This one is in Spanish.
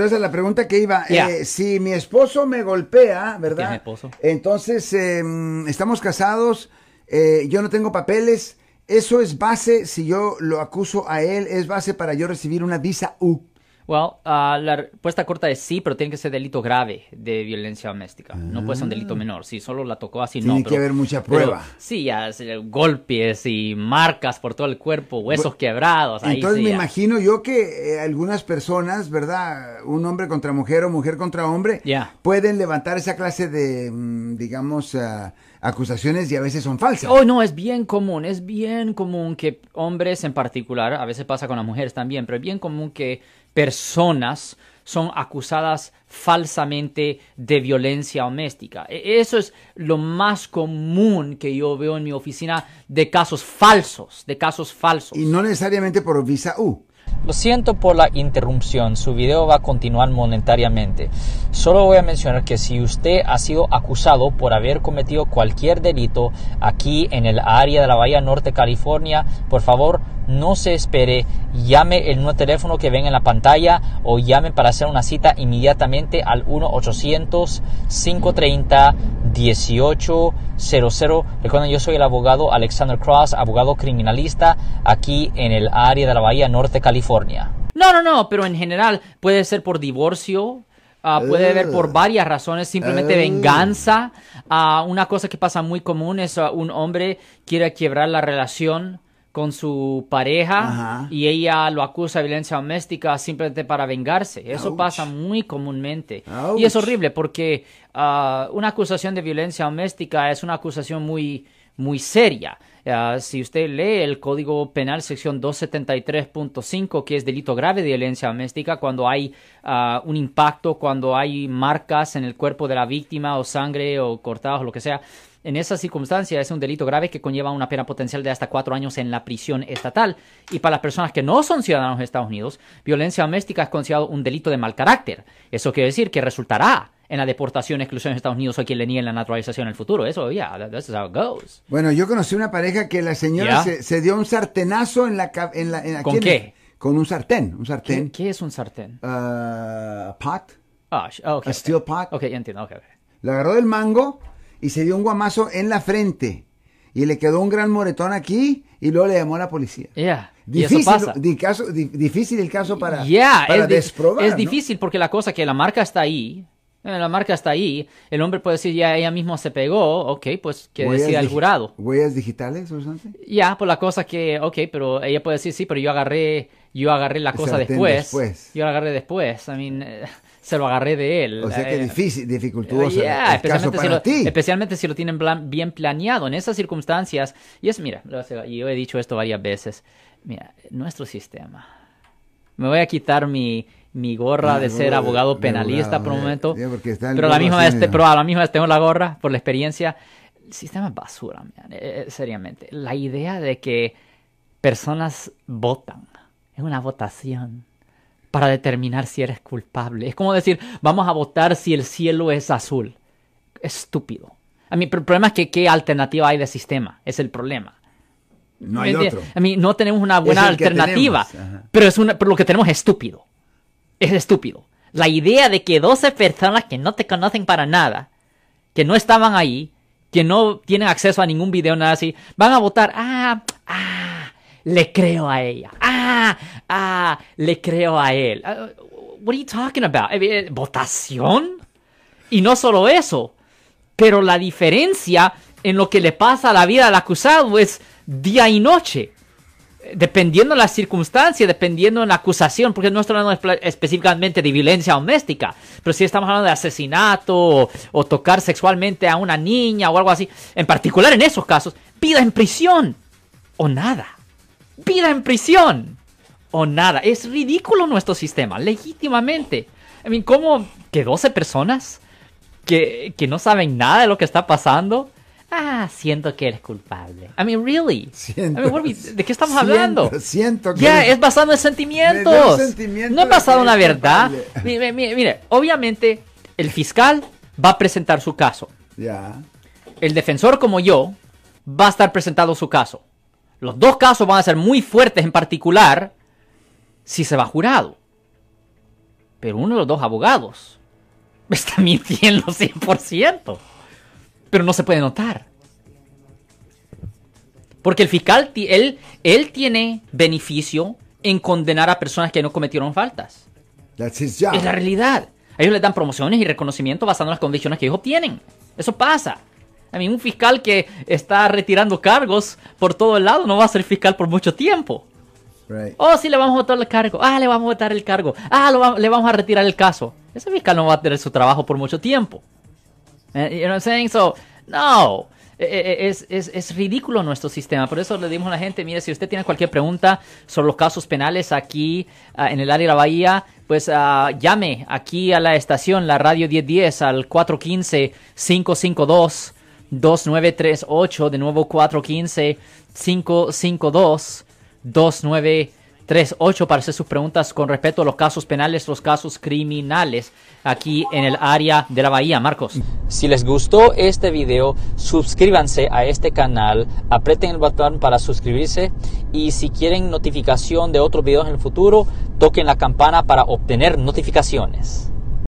entonces la pregunta que iba, eh, si mi esposo me golpea, ¿Tienes ¿verdad? esposo? Entonces, eh, mm, estamos casados, eh, yo no tengo papeles, eso es base, si yo lo acuso a él, es base para yo recibir una visa U. Well, ah, la respuesta corta es sí, pero tiene que ser delito grave de violencia doméstica. No puede ser un delito menor. Si solo la tocó así, Ah. Tiene no. que pero- haber mucha pero prueba. sí, ya, se- golpes y marcas por todo el cuerpo, huesos quebrados. ahí Entonces sí, me ya. imagino yo que eh, algunas personas, ¿verdad? Un hombre contra mujer o mujer contra hombre, pueden levantar esa clase de, mm, digamos, ah, acusaciones y a veces son falsas. Oh, no, es bien común, es bien común que hombres en particular, a veces pasa con las mujeres también, pero es bien común que personas son acusadas falsamente de violencia doméstica. E- Eso es lo más común que yo veo en mi oficina de casos falsos, de casos falsos. Y no necesariamente por visa U. Lo siento por la interrupción, su video va a continuar monetariamente. Solo voy a mencionar que si usted ha sido acusado por haber cometido cualquier delito aquí en el área de la Bahía Norte, California, por favor no se espere, llame el nuevo teléfono que ven en la pantalla o llame para hacer una cita inmediatamente al 1-800-530-1800. Recuerden, yo soy el abogado Alexander Cross, abogado criminalista aquí en el área de la Bahía Norte, California. No, no, no, pero en general puede ser por divorcio, ah, puede haber por varias razones, simplemente Ugh. venganza. Ah, una cosa que pasa muy común es ah, un hombre quiere quebrar la relación con su pareja Ajá. y ella lo acusa de violencia doméstica simplemente para vengarse. Eso Ouch. pasa muy comúnmente. Y es horrible porque ah, una acusación de violencia doméstica es una acusación muy, muy seria. Ah, si usted lee el Código Penal, sección 273.5, que es delito grave de violencia doméstica, cuando hay ah, un impacto, cuando hay marcas en el cuerpo de la víctima o sangre o cortados o lo que sea, en esas circunstancias es un delito grave que conlleva una pena potencial de hasta cuatro años en la prisión estatal. Y para las personas que no son ciudadanos de Estados Unidos, violencia doméstica es considerado un delito de mal carácter. Eso quiere decir que resultará en la deportación, exclusión de Estados Unidos o quien le niegue la naturalización en el futuro. Eso, ya, yeah, that's how it goes. Bueno, yo conocí una pareja que la señora se, se dio un sartenazo en la... En la en, ¿Con en- qué? Con un sartén, un ¿Qué, sartén. qué es un sartén? ah, pot, Ah, sh- ah, ok. a steel pot. Ok, ya entiendo. ok, ok. Lo agarró del mango y se dio un guamazo en la frente. Y le quedó un gran moretón aquí y luego le llamó a la policía. Yeah, y eso Difícil, pasa. di- caso- di- difícil el caso para, Yeah, para es, desprobar. es ¿no? difícil porque la cosa que la marca está ahí. eh, La marca está ahí. El hombre puede decir, ya ella misma se pegó. Ok, pues que decida el jurado. ¿Huellas digitales o? Ya, por la cosa que, ok, pero ella puede decir, sí, pero yo agarré, yo agarré la cosa después. después. Yo la agarré después. I mean, eh, se lo agarré de él. O sea que Eh, difícil, dificultuoso Yeah, especialmente, si para lo, ti. especialmente si lo tienen plan- bien planeado en esas circunstancias. Y es, mira, yo he dicho esto varias veces. Mira, nuestro sistema. Me voy a quitar mi, mi gorra de ser de- abogado de penalista abogado, por un ya, momento. pero, a la misma vez, pero a la misma vez tengo la gorra por la experiencia. El sistema es basura, man, eh, eh, seriamente. La idea de que personas votan es una votación para determinar si eres culpable. Es como decir, vamos a votar si el cielo es azul. Estúpido. A mí, pero el problema es que qué alternativa hay de sistema. Es el problema. No hay otro. A mí no tenemos una buena alternativa. Pero, es una, pero lo que tenemos es estúpido. Es estúpido. La idea de que 12 personas que no te conocen para nada, que no estaban ahí, que no tienen acceso a ningún video, nada así, van a votar. Ah, ah, le creo a ella. Ah, ah, le creo a él. Ah, what are you talking about? Eh, eh, ¿Votación? Y no solo eso, pero la diferencia en lo que le pasa a la vida del acusado es día y noche. Dependiendo de las circunstancias, dependiendo de la acusación, porque no estamos hablando espe- específicamente de violencia doméstica, pero si estamos hablando de asesinato o, o tocar sexualmente a una niña o algo así, en particular en esos casos, vida en prisión o nada. Vida en prisión o nada. Es ridículo nuestro sistema, legítimamente. I mean, ¿cómo que 12 personas que, que no saben nada de lo que está pasando? Ah, siento que eres culpable. I mean, really. Siento- I mean, what are we- ¿De qué estamos siento- hablando? siento que Ya, eres- es basado en sentimientos. sentimiento no es basado en la verdad. Mire, mire, mire, obviamente el fiscal va a presentar su caso. Ya. El defensor como yo va a estar presentando su caso. Los dos casos van a ser muy fuertes en particular si se va jurado. Pero uno de los dos abogados está mintiendo 100%. Pero no se puede notar. Porque el fiscal, él, él tiene beneficio en condenar a personas que no cometieron faltas. That's his job. Es la realidad. A ellos les dan promociones y reconocimiento basado en las condiciones que ellos obtienen. Eso pasa. A mí, un fiscal que está retirando cargos por todo el lado no va a ser fiscal por mucho tiempo. Right. Oh, sí, le vamos a votar el cargo. Ah, le vamos a votar el cargo. Ah, lo va- le vamos a retirar el caso. Ese fiscal no va a tener su trabajo por mucho tiempo. Eh, you know what I'm saying? So, no. Eh, eh, Es, es, es ridículo nuestro sistema. Por eso le dimos a la gente, mire, si usted tiene cualquier pregunta sobre los casos penales aquí ah, en el área de la Bahía, pues ah, llame aquí a la estación, la radio 1010, al 415-552-2938. De nuevo, 415-552-2938 para hacer sus preguntas con respecto a los casos penales, los casos criminales aquí en el área de la Bahía. Marcos. Si les gustó este video, suscríbanse a este canal, aprieten el botón para suscribirse y si quieren notificación de otros videos en el futuro, toquen la campana para obtener notificaciones.